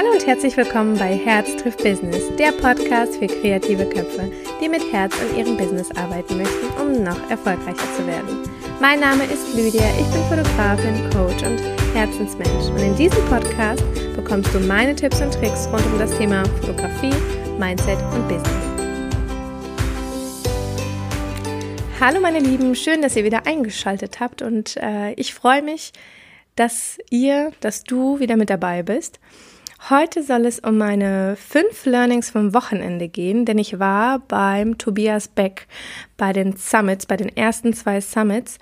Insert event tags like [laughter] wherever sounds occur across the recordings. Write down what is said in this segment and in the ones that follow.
Hallo und herzlich willkommen bei Herz trifft Business, der Podcast für kreative Köpfe, die mit Herz an ihrem Business arbeiten möchten, um noch erfolgreicher zu werden. Mein Name ist Lydia, ich bin Fotografin, Coach und Herzensmensch und in diesem Podcast bekommst du meine Tipps und Tricks rund um das Thema Fotografie, Mindset und Business. Hallo meine Lieben, schön, dass ihr wieder eingeschaltet habt und äh, ich freue mich, dass ihr, dass du wieder mit dabei bist. Heute soll es um meine fünf Learnings vom Wochenende gehen, denn ich war beim Tobias Beck bei den Summits, bei den ersten zwei Summits.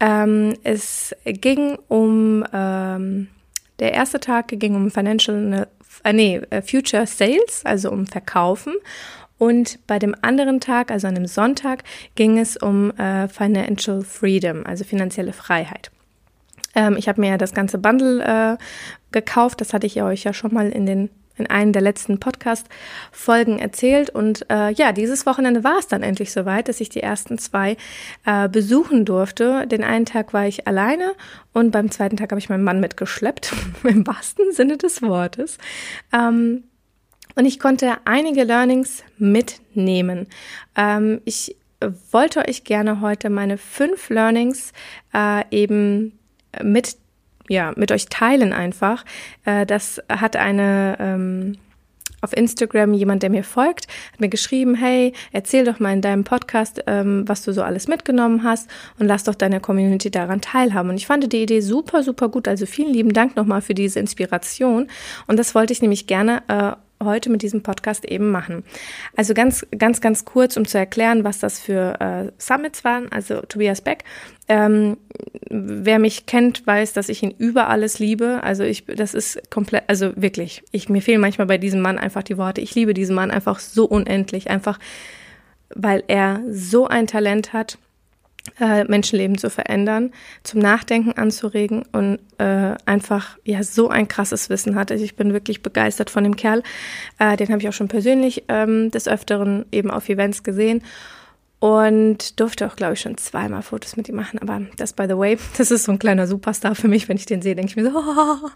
Ähm, es ging um, ähm, der erste Tag ging um Financial, äh, nee, äh, Future Sales, also um Verkaufen. Und bei dem anderen Tag, also an dem Sonntag, ging es um äh, Financial Freedom, also finanzielle Freiheit. Ähm, ich habe mir das ganze Bundle äh, gekauft. Das hatte ich euch ja schon mal in den in einem der letzten Podcast-Folgen erzählt. Und äh, ja, dieses Wochenende war es dann endlich soweit, dass ich die ersten zwei äh, besuchen durfte. Den einen Tag war ich alleine und beim zweiten Tag habe ich meinen Mann mitgeschleppt, [laughs] im wahrsten Sinne des Wortes. Ähm, und ich konnte einige Learnings mitnehmen. Ähm, ich wollte euch gerne heute meine fünf Learnings äh, eben mit, ja, mit euch teilen einfach. Äh, das hat eine ähm, auf Instagram jemand, der mir folgt, hat mir geschrieben, hey, erzähl doch mal in deinem Podcast, ähm, was du so alles mitgenommen hast und lass doch deine Community daran teilhaben. Und ich fand die Idee super, super gut. Also vielen lieben Dank nochmal für diese Inspiration. Und das wollte ich nämlich gerne äh, heute mit diesem Podcast eben machen. Also ganz, ganz, ganz kurz, um zu erklären, was das für äh, Summits waren. Also Tobias Beck. Ähm, wer mich kennt, weiß, dass ich ihn über alles liebe. Also ich, das ist komplett, also wirklich, ich, mir fehlen manchmal bei diesem Mann einfach die Worte. Ich liebe diesen Mann einfach so unendlich, einfach weil er so ein Talent hat äh, Menschenleben zu verändern, zum Nachdenken anzuregen und äh, einfach ja so ein krasses Wissen hat. Also ich bin wirklich begeistert von dem Kerl. Äh, den habe ich auch schon persönlich ähm, des Öfteren eben auf Events gesehen und durfte auch, glaube ich, schon zweimal Fotos mit ihm machen. Aber das, by the way, [laughs] das ist so ein kleiner Superstar für mich. Wenn ich den sehe, denke ich mir so. Oh.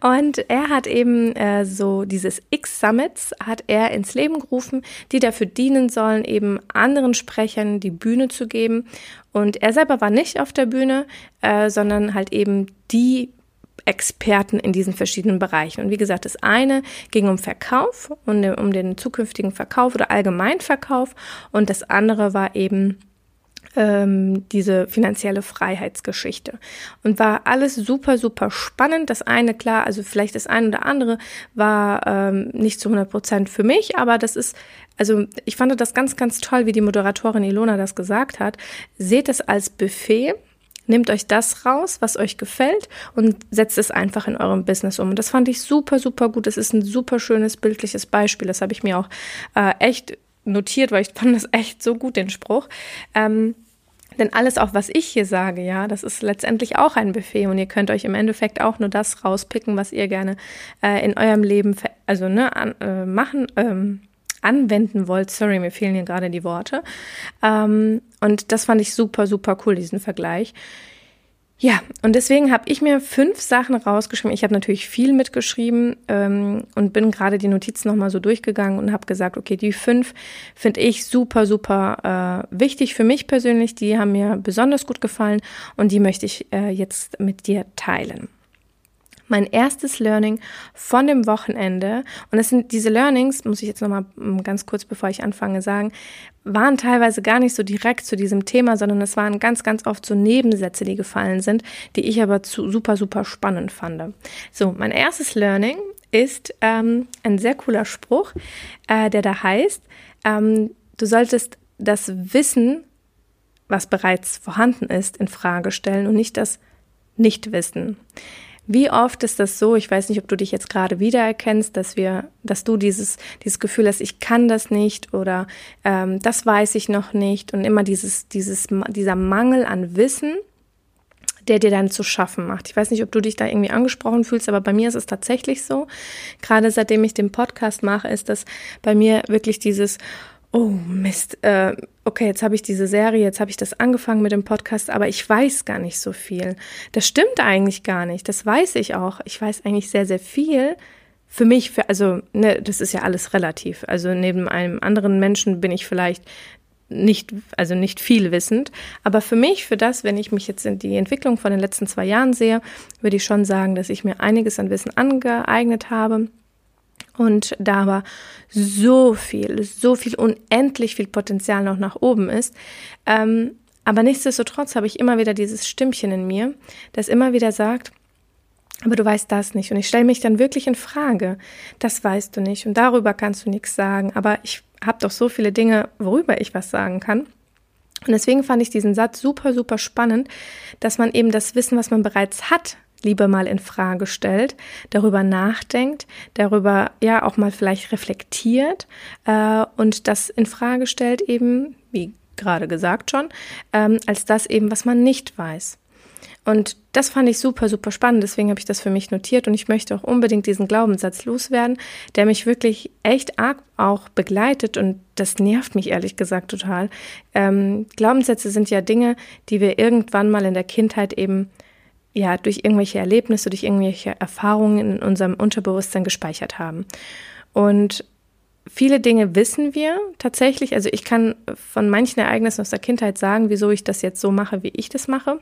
[laughs] Und er hat eben äh, so dieses X-Summits hat er ins Leben gerufen, die dafür dienen sollen, eben anderen Sprechern die Bühne zu geben. Und er selber war nicht auf der Bühne, äh, sondern halt eben die Experten in diesen verschiedenen Bereichen. Und wie gesagt, das eine ging um Verkauf und um den zukünftigen Verkauf oder Allgemeinverkauf und das andere war eben ähm, diese finanzielle Freiheitsgeschichte. Und war alles super, super spannend. Das eine, klar, also vielleicht das eine oder andere war ähm, nicht zu 100 Prozent für mich, aber das ist, also ich fand das ganz, ganz toll, wie die Moderatorin Ilona das gesagt hat. Seht es als Buffet Nehmt euch das raus, was euch gefällt und setzt es einfach in eurem Business um. Und das fand ich super, super gut. Das ist ein super schönes bildliches Beispiel. Das habe ich mir auch äh, echt notiert, weil ich fand das echt so gut, den Spruch. Ähm, denn alles, auch was ich hier sage, ja, das ist letztendlich auch ein Buffet und ihr könnt euch im Endeffekt auch nur das rauspicken, was ihr gerne äh, in eurem Leben, also ne, an, äh, machen, ähm, anwenden wollt. Sorry, mir fehlen hier gerade die Worte. Ähm, und das fand ich super, super cool, diesen Vergleich. Ja, und deswegen habe ich mir fünf Sachen rausgeschrieben. Ich habe natürlich viel mitgeschrieben ähm, und bin gerade die Notizen nochmal so durchgegangen und habe gesagt, okay, die fünf finde ich super, super äh, wichtig für mich persönlich. Die haben mir besonders gut gefallen und die möchte ich äh, jetzt mit dir teilen mein erstes Learning von dem Wochenende. Und das sind diese Learnings, muss ich jetzt nochmal mm, ganz kurz, bevor ich anfange, sagen, waren teilweise gar nicht so direkt zu diesem Thema, sondern es waren ganz, ganz oft so Nebensätze, die gefallen sind, die ich aber zu, super, super spannend fand. So, mein erstes Learning ist ähm, ein sehr cooler Spruch, äh, der da heißt, ähm, du solltest das Wissen, was bereits vorhanden ist, in Frage stellen und nicht das Nichtwissen. Wie oft ist das so? Ich weiß nicht, ob du dich jetzt gerade wiedererkennst, dass wir, dass du dieses, dieses Gefühl hast, ich kann das nicht oder ähm, das weiß ich noch nicht und immer dieses, dieses, dieser Mangel an Wissen, der dir dann zu schaffen macht. Ich weiß nicht, ob du dich da irgendwie angesprochen fühlst, aber bei mir ist es tatsächlich so. Gerade seitdem ich den Podcast mache, ist das bei mir wirklich dieses oh Mist, äh, okay, jetzt habe ich diese Serie, jetzt habe ich das angefangen mit dem Podcast, aber ich weiß gar nicht so viel. Das stimmt eigentlich gar nicht, das weiß ich auch. Ich weiß eigentlich sehr, sehr viel. Für mich, für, also, ne, das ist ja alles relativ. Also neben einem anderen Menschen bin ich vielleicht nicht, also nicht viel wissend. Aber für mich, für das, wenn ich mich jetzt in die Entwicklung von den letzten zwei Jahren sehe, würde ich schon sagen, dass ich mir einiges an Wissen angeeignet habe und da aber so viel, so viel unendlich viel Potenzial noch nach oben ist. Ähm, aber nichtsdestotrotz habe ich immer wieder dieses Stimmchen in mir, das immer wieder sagt, aber du weißt das nicht. Und ich stelle mich dann wirklich in Frage. Das weißt du nicht und darüber kannst du nichts sagen. Aber ich habe doch so viele Dinge, worüber ich was sagen kann. Und deswegen fand ich diesen Satz super, super spannend, dass man eben das Wissen, was man bereits hat, lieber mal in Frage stellt, darüber nachdenkt, darüber ja auch mal vielleicht reflektiert äh, und das in Frage stellt eben, wie gerade gesagt schon, ähm, als das eben, was man nicht weiß. Und das fand ich super, super spannend. Deswegen habe ich das für mich notiert und ich möchte auch unbedingt diesen Glaubenssatz loswerden, der mich wirklich echt arg auch begleitet und das nervt mich ehrlich gesagt total. Ähm, Glaubenssätze sind ja Dinge, die wir irgendwann mal in der Kindheit eben ja durch irgendwelche Erlebnisse, durch irgendwelche Erfahrungen in unserem Unterbewusstsein gespeichert haben. Und viele Dinge wissen wir tatsächlich. Also ich kann von manchen Ereignissen aus der Kindheit sagen, wieso ich das jetzt so mache, wie ich das mache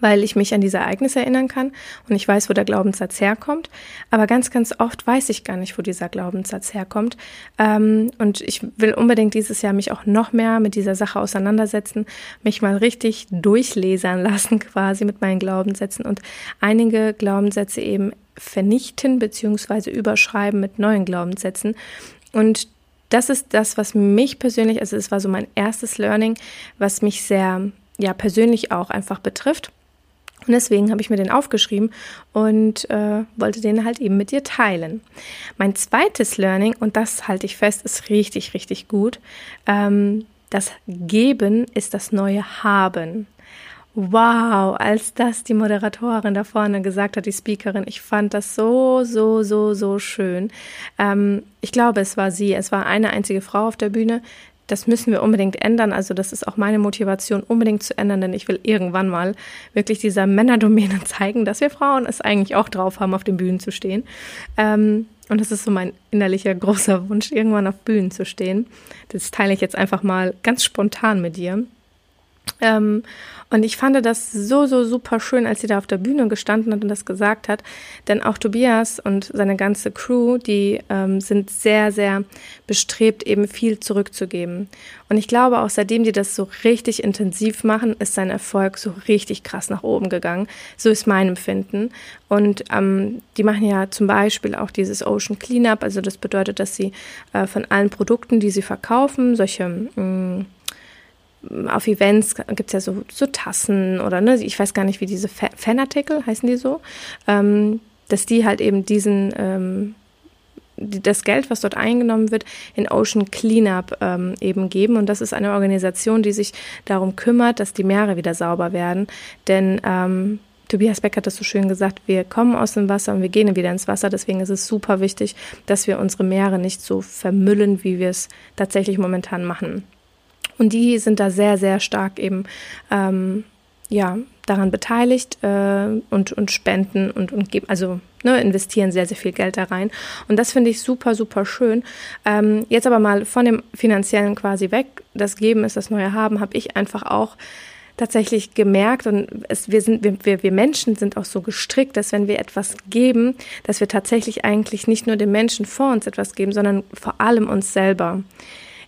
weil ich mich an diese Ereignisse erinnern kann und ich weiß, wo der Glaubenssatz herkommt. Aber ganz, ganz oft weiß ich gar nicht, wo dieser Glaubenssatz herkommt. Ähm, und ich will unbedingt dieses Jahr mich auch noch mehr mit dieser Sache auseinandersetzen, mich mal richtig durchlesern lassen [laughs] quasi mit meinen Glaubenssätzen und einige Glaubenssätze eben vernichten beziehungsweise überschreiben mit neuen Glaubenssätzen. Und das ist das, was mich persönlich, also es war so mein erstes Learning, was mich sehr ja persönlich auch einfach betrifft. Und deswegen habe ich mir den aufgeschrieben und äh, wollte den halt eben mit dir teilen. Mein zweites Learning, und das halte ich fest, ist richtig, richtig gut. Ähm, das Geben ist das neue Haben. Wow, als das die Moderatorin da vorne gesagt hat, die Speakerin, ich fand das so, so, so, so schön. Ähm, ich glaube, es war sie. Es war eine einzige Frau auf der Bühne, das müssen wir unbedingt ändern. Also das ist auch meine Motivation, unbedingt zu ändern, denn ich will irgendwann mal wirklich dieser Männerdomäne [laughs] zeigen, dass wir Frauen es eigentlich auch drauf haben, auf den Bühnen zu stehen. Ähm, und das ist so mein innerlicher großer Wunsch, irgendwann auf Bühnen zu stehen. Das teile ich jetzt einfach mal ganz spontan mit dir. Ähm, und ich fand das so, so super schön, als sie da auf der Bühne gestanden hat und das gesagt hat. Denn auch Tobias und seine ganze Crew, die ähm, sind sehr, sehr bestrebt, eben viel zurückzugeben. Und ich glaube, auch seitdem die das so richtig intensiv machen, ist sein Erfolg so richtig krass nach oben gegangen. So ist mein Empfinden. Und ähm, die machen ja zum Beispiel auch dieses Ocean Cleanup. Also das bedeutet, dass sie äh, von allen Produkten, die sie verkaufen, solche mh, mm, auf Events gibt es ja so, so Tassen oder ne, ich weiß gar nicht, wie diese Fanartikel heißen die so, ähm, dass die halt eben diesen ähm, das Geld, was dort eingenommen wird, in Ocean Cleanup ähm, eben geben. Und das ist eine Organisation, die sich darum kümmert, dass die Meere wieder sauber werden. Denn ähm, Tobias Beck hat das so schön gesagt, wir kommen aus dem Wasser und wir gehen wieder ins Wasser. Deswegen ist es super wichtig, dass wir unsere Meere nicht so vermüllen, wie wir es tatsächlich momentan machen. Und die sind da sehr, sehr stark eben ähm, ja, daran beteiligt äh, und, und spenden und, und geben, also ne, investieren sehr, sehr viel Geld da rein. Und das finde ich super, super schön. Ähm, jetzt aber mal von dem finanziellen quasi weg. Das Geben ist das neue Haben, habe ich einfach auch tatsächlich gemerkt und es, wir sind wir, wir Menschen sind auch so gestrickt, dass wenn wir etwas geben, dass wir tatsächlich eigentlich nicht nur den Menschen vor uns etwas geben, sondern vor allem uns selber.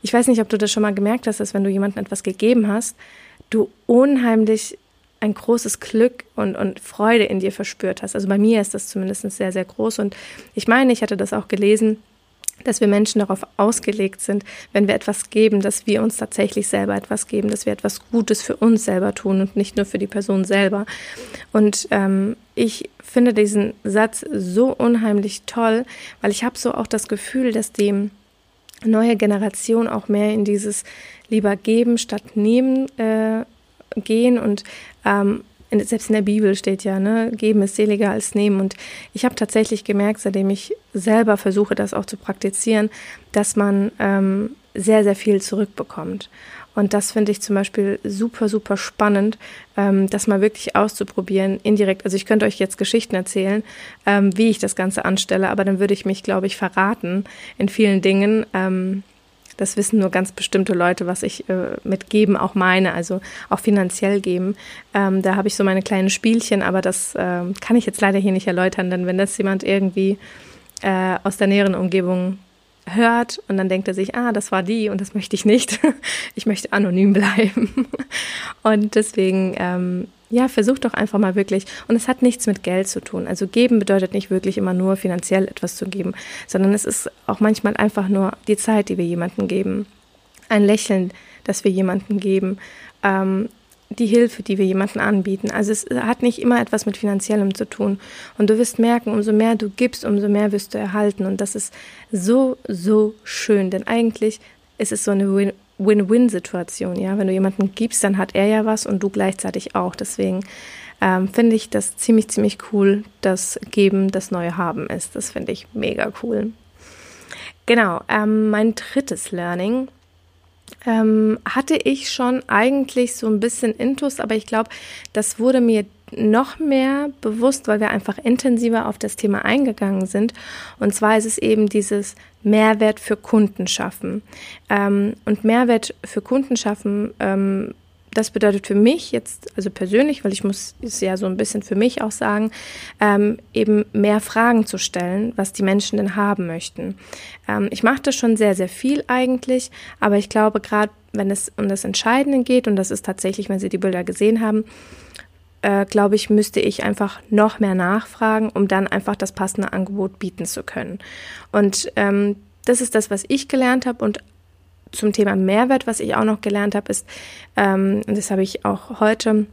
Ich weiß nicht, ob du das schon mal gemerkt hast, dass wenn du jemandem etwas gegeben hast, du unheimlich ein großes Glück und, und Freude in dir verspürt hast. Also bei mir ist das zumindest sehr, sehr groß. Und ich meine, ich hatte das auch gelesen, dass wir Menschen darauf ausgelegt sind, wenn wir etwas geben, dass wir uns tatsächlich selber etwas geben, dass wir etwas Gutes für uns selber tun und nicht nur für die Person selber. Und ähm, ich finde diesen Satz so unheimlich toll, weil ich habe so auch das Gefühl, dass dem neue Generation auch mehr in dieses lieber geben statt nehmen äh, gehen und ähm, in, selbst in der Bibel steht ja, ne, geben ist seliger als nehmen. Und ich habe tatsächlich gemerkt, seitdem ich selber versuche, das auch zu praktizieren, dass man ähm, sehr, sehr viel zurückbekommt. Und das finde ich zum Beispiel super, super spannend, ähm, das mal wirklich auszuprobieren, indirekt. Also ich könnte euch jetzt Geschichten erzählen, ähm, wie ich das Ganze anstelle, aber dann würde ich mich, glaube ich, verraten in vielen Dingen. Ähm, das wissen nur ganz bestimmte Leute, was ich äh, mit geben auch meine, also auch finanziell geben. Ähm, da habe ich so meine kleinen Spielchen, aber das äh, kann ich jetzt leider hier nicht erläutern, denn wenn das jemand irgendwie äh, aus der näheren Umgebung hört und dann denkt er sich, ah, das war die und das möchte ich nicht. [laughs] ich möchte anonym bleiben. und deswegen, ähm, ja, versucht doch einfach mal wirklich. Und es hat nichts mit Geld zu tun. Also geben bedeutet nicht wirklich immer nur finanziell etwas zu geben, sondern es ist auch manchmal einfach nur die Zeit, die wir jemandem geben. Ein Lächeln, das wir jemandem geben. Ähm, die Hilfe, die wir jemandem anbieten. Also es hat nicht immer etwas mit finanziellem zu tun. Und du wirst merken, umso mehr du gibst, umso mehr wirst du erhalten. Und das ist so, so schön. Denn eigentlich ist es so eine Win-Win-Situation. Ja, wenn du jemandem gibst, dann hat er ja was und du gleichzeitig auch. Deswegen ähm, finde ich das ziemlich, ziemlich cool, dass Geben das neue Haben ist. Das finde ich mega cool. Genau, ähm, mein drittes Learning ähm, hatte ich schon eigentlich so ein bisschen Intus, aber ich glaube, das wurde mir noch mehr bewusst, weil wir einfach intensiver auf das Thema eingegangen sind. Und zwar ist es eben dieses Mehrwert für Kunden schaffen. Ähm, und Mehrwert für Kunden schaffen ähm, das bedeutet für mich jetzt, also persönlich, weil ich muss es ja so ein bisschen für mich auch sagen, ähm, eben mehr Fragen zu stellen, was die Menschen denn haben möchten. Ähm, ich mache das schon sehr, sehr viel eigentlich, aber ich glaube, gerade wenn es um das Entscheidende geht, und das ist tatsächlich, wenn Sie die Bilder gesehen haben, äh, glaube ich, müsste ich einfach noch mehr nachfragen, um dann einfach das passende Angebot bieten zu können. Und ähm, das ist das, was ich gelernt habe und zum Thema Mehrwert, was ich auch noch gelernt habe, ist, ähm, und das habe ich auch heute,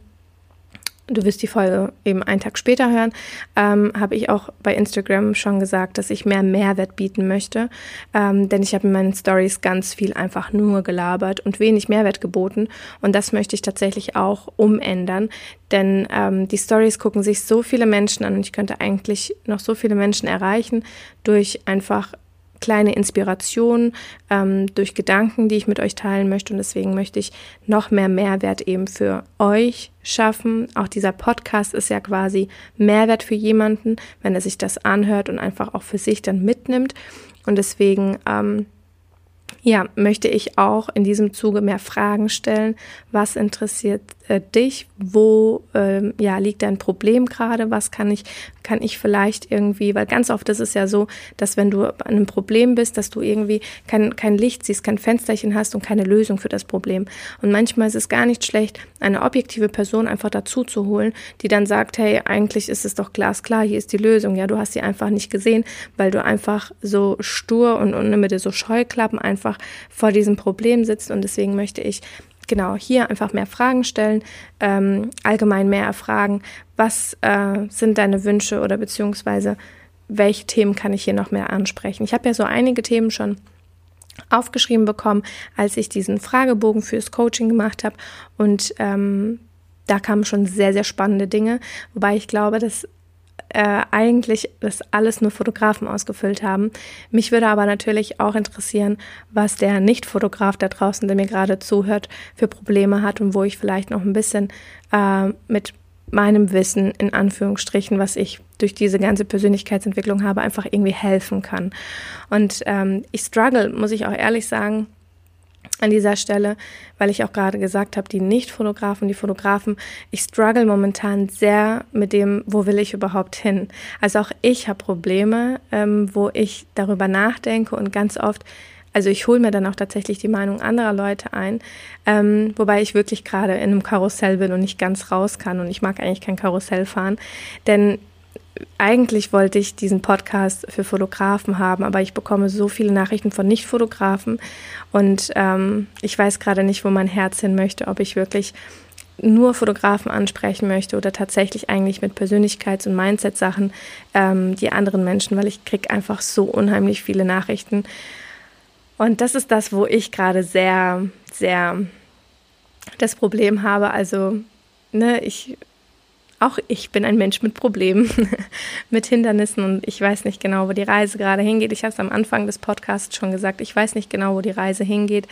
du wirst die Folge eben einen Tag später hören, ähm, habe ich auch bei Instagram schon gesagt, dass ich mehr Mehrwert bieten möchte. Ähm, denn ich habe in meinen Stories ganz viel einfach nur gelabert und wenig Mehrwert geboten. Und das möchte ich tatsächlich auch umändern. Denn ähm, die Stories gucken sich so viele Menschen an und ich könnte eigentlich noch so viele Menschen erreichen durch einfach kleine Inspiration ähm, durch Gedanken, die ich mit euch teilen möchte. Und deswegen möchte ich noch mehr Mehrwert eben für euch schaffen. Auch dieser Podcast ist ja quasi Mehrwert für jemanden, wenn er sich das anhört und einfach auch für sich dann mitnimmt. Und deswegen ähm, ja, möchte ich auch in diesem Zuge mehr Fragen stellen. Was interessiert äh, dich? Wo ähm, ja, liegt dein Problem gerade? Was kann ich, kann ich vielleicht irgendwie, weil ganz oft ist es ja so, dass wenn du an einem Problem bist, dass du irgendwie kein, kein Licht siehst, kein Fensterchen hast und keine Lösung für das Problem. Und manchmal ist es gar nicht schlecht, eine objektive Person einfach dazu zu holen, die dann sagt, hey, eigentlich ist es doch glasklar, hier ist die Lösung. Ja, du hast sie einfach nicht gesehen, weil du einfach so stur und, und mit so Scheuklappen einfach vor diesem Problem sitzt. Und deswegen möchte ich genau hier einfach mehr Fragen stellen, ähm, allgemein mehr erfragen, was äh, sind deine Wünsche oder beziehungsweise welche Themen kann ich hier noch mehr ansprechen. Ich habe ja so einige Themen schon aufgeschrieben bekommen, als ich diesen Fragebogen fürs Coaching gemacht habe und ähm, da kamen schon sehr, sehr spannende Dinge, wobei ich glaube, dass äh, eigentlich das alles nur Fotografen ausgefüllt haben. Mich würde aber natürlich auch interessieren, was der Nicht-Fotograf da draußen, der mir gerade zuhört, für Probleme hat und wo ich vielleicht noch ein bisschen äh, mit meinem Wissen in Anführungsstrichen, was ich durch diese ganze Persönlichkeitsentwicklung habe, einfach irgendwie helfen kann. Und ähm, ich struggle, muss ich auch ehrlich sagen, an dieser Stelle, weil ich auch gerade gesagt habe, die Nicht-Fotografen, die Fotografen, ich struggle momentan sehr mit dem, wo will ich überhaupt hin. Also auch ich habe Probleme, ähm, wo ich darüber nachdenke und ganz oft, also ich hole mir dann auch tatsächlich die Meinung anderer Leute ein, ähm, wobei ich wirklich gerade in einem Karussell bin und nicht ganz raus kann und ich mag eigentlich kein Karussell fahren, denn eigentlich wollte ich diesen Podcast für Fotografen haben, aber ich bekomme so viele Nachrichten von Nicht-Fotografen und ähm, ich weiß gerade nicht, wo mein Herz hin möchte, ob ich wirklich nur Fotografen ansprechen möchte oder tatsächlich eigentlich mit Persönlichkeits- und Mindset-Sachen ähm, die anderen Menschen, weil ich kriege einfach so unheimlich viele Nachrichten. Und das ist das, wo ich gerade sehr, sehr das Problem habe. Also, ne, ich auch ich bin ein Mensch mit Problemen, [laughs] mit Hindernissen und ich weiß nicht genau, wo die Reise gerade hingeht. Ich habe es am Anfang des Podcasts schon gesagt, ich weiß nicht genau, wo die Reise hingeht.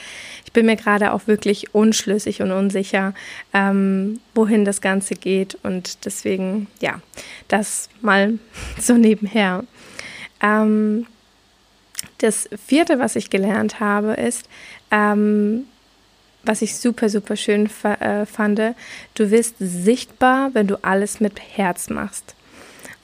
Ich bin mir gerade auch wirklich unschlüssig und unsicher, ähm, wohin das Ganze geht und deswegen, ja, das mal [laughs] so nebenher. Ähm, das vierte, was ich gelernt habe, ist, ähm, was ich super, super schön äh, fand, du wirst sichtbar, wenn du alles mit Herz machst.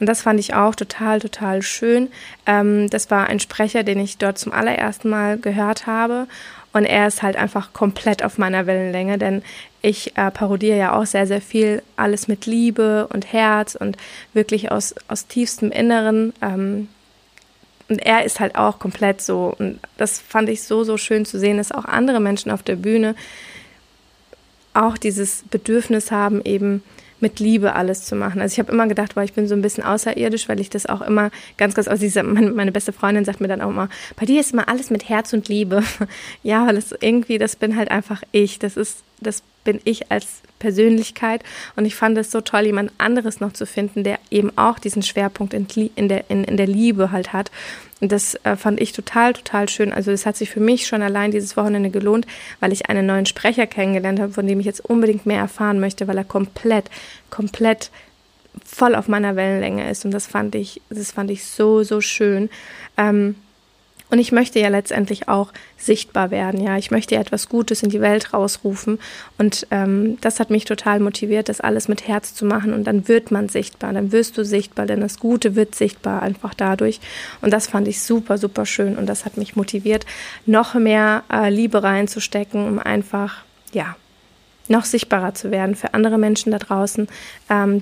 Und das fand ich auch total, total schön. Ähm, das war ein Sprecher, den ich dort zum allerersten Mal gehört habe. Und er ist halt einfach komplett auf meiner Wellenlänge, denn ich äh, parodiere ja auch sehr, sehr viel alles mit Liebe und Herz und wirklich aus, aus tiefstem Inneren. Ähm, und er ist halt auch komplett so. Und das fand ich so, so schön zu sehen, dass auch andere Menschen auf der Bühne auch dieses Bedürfnis haben, eben mit Liebe alles zu machen. Also ich habe immer gedacht, weil ich bin so ein bisschen außerirdisch, weil ich das auch immer ganz, ganz, also diese, meine, meine beste Freundin sagt mir dann auch immer, bei dir ist immer alles mit Herz und Liebe. [laughs] ja, weil es irgendwie, das bin halt einfach ich. Das ist, das bin ich als Persönlichkeit. Und ich fand es so toll, jemand anderes noch zu finden, der eben auch diesen Schwerpunkt in, in, der, in, in der Liebe halt hat. Und das äh, fand ich total, total schön. Also es hat sich für mich schon allein dieses Wochenende gelohnt, weil ich einen neuen Sprecher kennengelernt habe, von dem ich jetzt unbedingt mehr erfahren möchte, weil er komplett, komplett voll auf meiner Wellenlänge ist. Und das fand ich, das fand ich so, so schön. Ähm, und ich möchte ja letztendlich auch sichtbar werden, ja. Ich möchte ja etwas Gutes in die Welt rausrufen. Und ähm, das hat mich total motiviert, das alles mit Herz zu machen. Und dann wird man sichtbar, dann wirst du sichtbar, denn das Gute wird sichtbar einfach dadurch. Und das fand ich super, super schön. Und das hat mich motiviert, noch mehr äh, Liebe reinzustecken, um einfach, ja, noch sichtbarer zu werden für andere Menschen da draußen, ähm,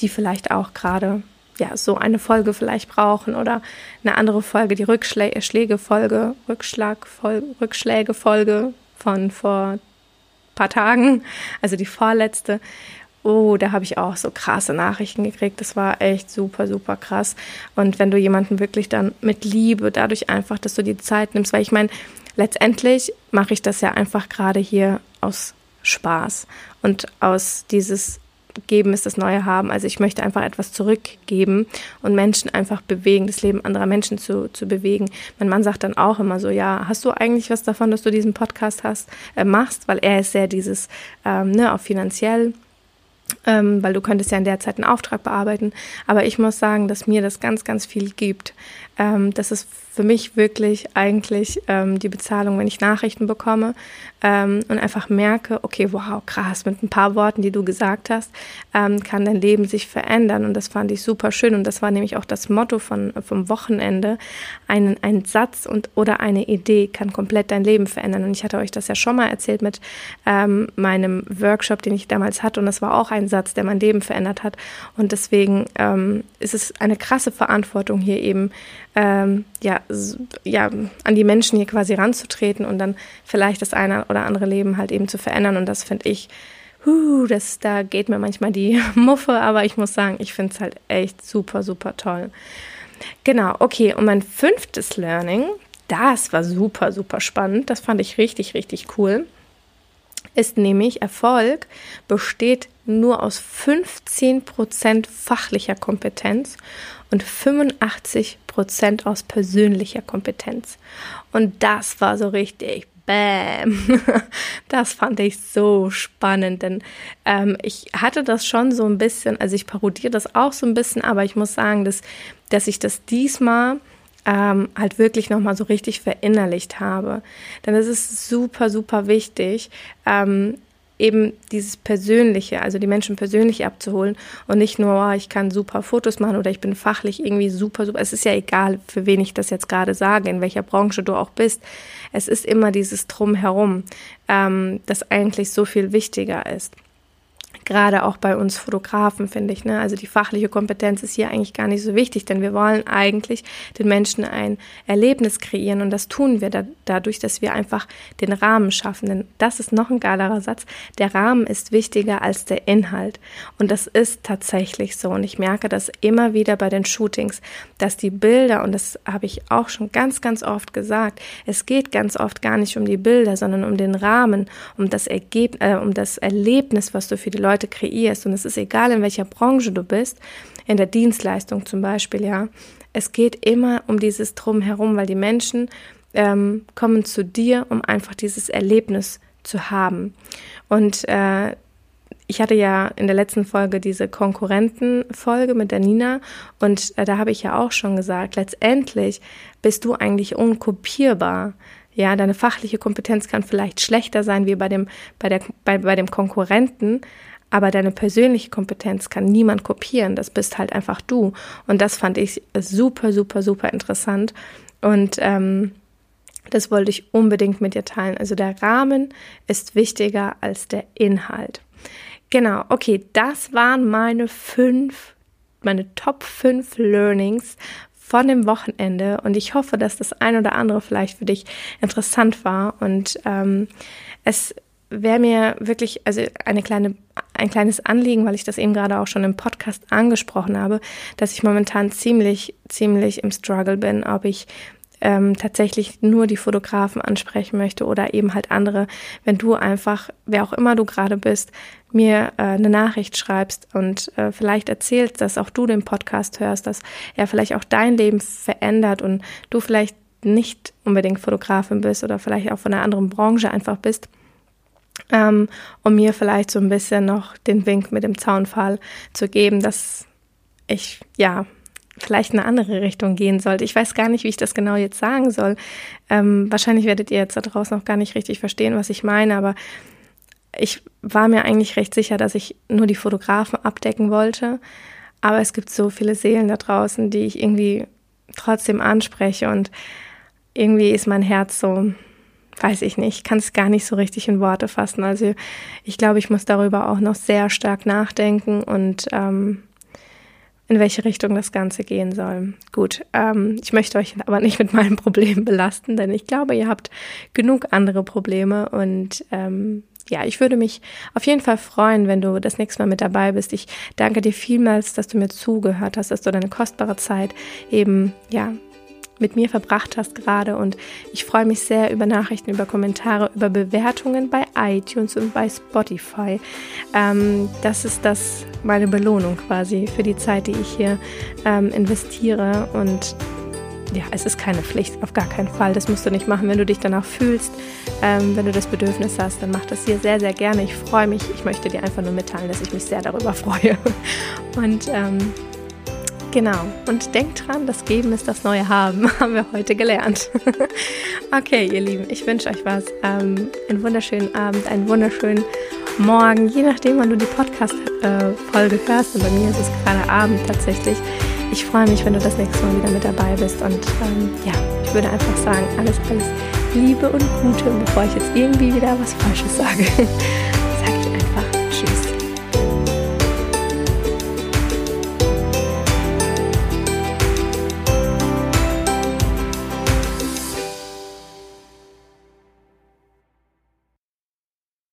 die vielleicht auch gerade ja, so eine Folge vielleicht brauchen oder eine andere Folge, die Rückschläge-Folge, Rückschlag-Folge, Rückschläge-Folge von vor ein paar Tagen, also die vorletzte. Oh, da habe ich auch so krasse Nachrichten gekriegt. Das war echt super, super krass. Und wenn du jemanden wirklich dann mit Liebe, dadurch einfach, dass du die Zeit nimmst, weil ich meine, letztendlich mache ich das ja einfach gerade hier aus Spaß und aus dieses geben ist das neue haben. Also ich möchte einfach etwas zurückgeben und Menschen einfach bewegen, das Leben anderer Menschen zu, zu bewegen. Mein Mann sagt dann auch immer so, ja, hast du eigentlich was davon, dass du diesen Podcast hast, äh, machst? Weil er ist sehr dieses, ähm, ne, auch finanziell ähm, weil du könntest ja in der Zeit einen Auftrag bearbeiten. Aber ich muss sagen, dass mir das ganz, ganz viel gibt. Ähm, das ist für mich wirklich eigentlich ähm, die Bezahlung, wenn ich Nachrichten bekomme ähm, und einfach merke, okay, wow, krass, mit ein paar Worten, die du gesagt hast, ähm, kann dein Leben sich verändern. Und das fand ich super schön. Und das war nämlich auch das Motto von, vom Wochenende. Ein, ein Satz und, oder eine Idee kann komplett dein Leben verändern. Und ich hatte euch das ja schon mal erzählt mit ähm, meinem Workshop, den ich damals hatte. Und das war auch ein Satz, der mein Leben verändert hat. Und deswegen ähm, ist es eine krasse Verantwortung hier eben, ähm, ja, ja, an die Menschen hier quasi ranzutreten und dann vielleicht das eine oder andere Leben halt eben zu verändern. Und das finde ich, huh, das, da geht mir manchmal die [laughs] Muffe, aber ich muss sagen, ich finde es halt echt super, super toll. Genau, okay, und mein fünftes Learning, das war super, super spannend. Das fand ich richtig, richtig cool. Ist nämlich, Erfolg besteht nur aus 15% fachlicher Kompetenz und 85 Prozent aus persönlicher Kompetenz. Und das war so richtig Bam. [laughs] Das fand ich so spannend, denn ähm, ich hatte das schon so ein bisschen, also ich parodiere das auch so ein bisschen, aber ich muss sagen, dass, dass ich das diesmal ähm, halt wirklich nochmal so richtig verinnerlicht habe. Denn es ist super, super wichtig, ähm, eben dieses Persönliche, also die Menschen persönlich abzuholen und nicht nur, oh, ich kann super Fotos machen oder ich bin fachlich irgendwie super, super. Es ist ja egal, für wen ich das jetzt gerade sage, in welcher Branche du auch bist. Es ist immer dieses Drumherum, ähm, das eigentlich so viel wichtiger ist gerade auch bei uns Fotografen, finde ich. Ne? Also die fachliche Kompetenz ist hier eigentlich gar nicht so wichtig, denn wir wollen eigentlich den Menschen ein Erlebnis kreieren und das tun wir da, dadurch, dass wir einfach den Rahmen schaffen. Denn das ist noch ein geilerer Satz. Der Rahmen ist wichtiger als der Inhalt. Und das ist tatsächlich so. Und ich merke das immer wieder bei den Shootings, dass die Bilder, und das habe ich auch schon ganz, ganz oft gesagt, es geht ganz oft gar nicht um die Bilder, sondern um den Rahmen, um das Ergebnis, äh, um das Erlebnis, was du für die Leute heute kreierst, und es ist egal, in welcher Branche du bist, in der Dienstleistung zum Beispiel, ja, es geht immer um dieses Drumherum, weil die Menschen ähm, kommen zu dir, um einfach dieses Erlebnis zu haben. Und äh, ich hatte ja in der letzten Folge diese Konkurrentenfolge mit der Nina und äh, da habe ich ja auch schon gesagt, letztendlich bist du eigentlich unkopierbar. Ja, deine fachliche Kompetenz kann vielleicht schlechter sein wie bei dem, bei der, bei, bei dem Konkurrenten, aber deine persönliche Kompetenz kann niemand kopieren. Das bist halt einfach du. Und das fand ich super, super, super interessant. Und ähm, das wollte ich unbedingt mit dir teilen. Also der Rahmen ist wichtiger als der Inhalt. Genau, okay, das waren meine fünf, meine Top 5 Learnings von dem Wochenende und ich hoffe, dass das ein oder andere vielleicht für dich interessant war und ähm, es wäre mir wirklich, also eine kleine, ein kleines Anliegen, weil ich das eben gerade auch schon im Podcast angesprochen habe, dass ich momentan ziemlich, ziemlich im Struggle bin, ob ich ähm, tatsächlich nur die Fotografen ansprechen möchte oder eben halt andere, wenn du einfach, wer auch immer du gerade bist, mir äh, eine Nachricht schreibst und äh, vielleicht erzählst, dass auch du den Podcast hörst, dass er vielleicht auch dein Leben verändert und du vielleicht nicht unbedingt Fotografin bist oder vielleicht auch von einer anderen Branche einfach bist, ähm, um mir vielleicht so ein bisschen noch den Wink mit dem Zaunfall zu geben, dass ich ja vielleicht eine andere Richtung gehen sollte. Ich weiß gar nicht, wie ich das genau jetzt sagen soll. Ähm, wahrscheinlich werdet ihr jetzt da draußen noch gar nicht richtig verstehen, was ich meine, aber ich war mir eigentlich recht sicher, dass ich nur die Fotografen abdecken wollte. Aber es gibt so viele Seelen da draußen, die ich irgendwie trotzdem anspreche und irgendwie ist mein Herz so, weiß ich nicht, kann es gar nicht so richtig in Worte fassen. Also ich glaube, ich muss darüber auch noch sehr stark nachdenken und ähm, in welche Richtung das Ganze gehen soll. Gut, ähm, ich möchte euch aber nicht mit meinem Problem belasten, denn ich glaube, ihr habt genug andere Probleme und ähm, ja, ich würde mich auf jeden Fall freuen, wenn du das nächste Mal mit dabei bist. Ich danke dir vielmals, dass du mir zugehört hast, dass du deine kostbare Zeit eben, ja, mit mir verbracht hast gerade und ich freue mich sehr über Nachrichten, über Kommentare, über Bewertungen bei iTunes und bei Spotify. Ähm, das ist das meine Belohnung quasi für die Zeit, die ich hier ähm, investiere und ja, es ist keine Pflicht, auf gar keinen Fall. Das musst du nicht machen, wenn du dich danach fühlst. Ähm, wenn du das Bedürfnis hast, dann mach das hier sehr, sehr gerne. Ich freue mich. Ich möchte dir einfach nur mitteilen, dass ich mich sehr darüber freue. [laughs] Und ähm, Genau. Und denkt dran, das Geben ist das neue Haben, [laughs] haben wir heute gelernt. [laughs] okay, ihr Lieben, ich wünsche euch was. Ähm, einen wunderschönen Abend, einen wunderschönen Morgen, je nachdem, wann du die Podcast-Folge äh, hörst. Und bei mir ist es gerade Abend tatsächlich. Ich freue mich, wenn du das nächste Mal wieder mit dabei bist. Und ähm, ja, ich würde einfach sagen, alles, alles Liebe und Gute. Und bevor ich jetzt irgendwie wieder was Falsches sage, [laughs] sage ich einfach Tschüss.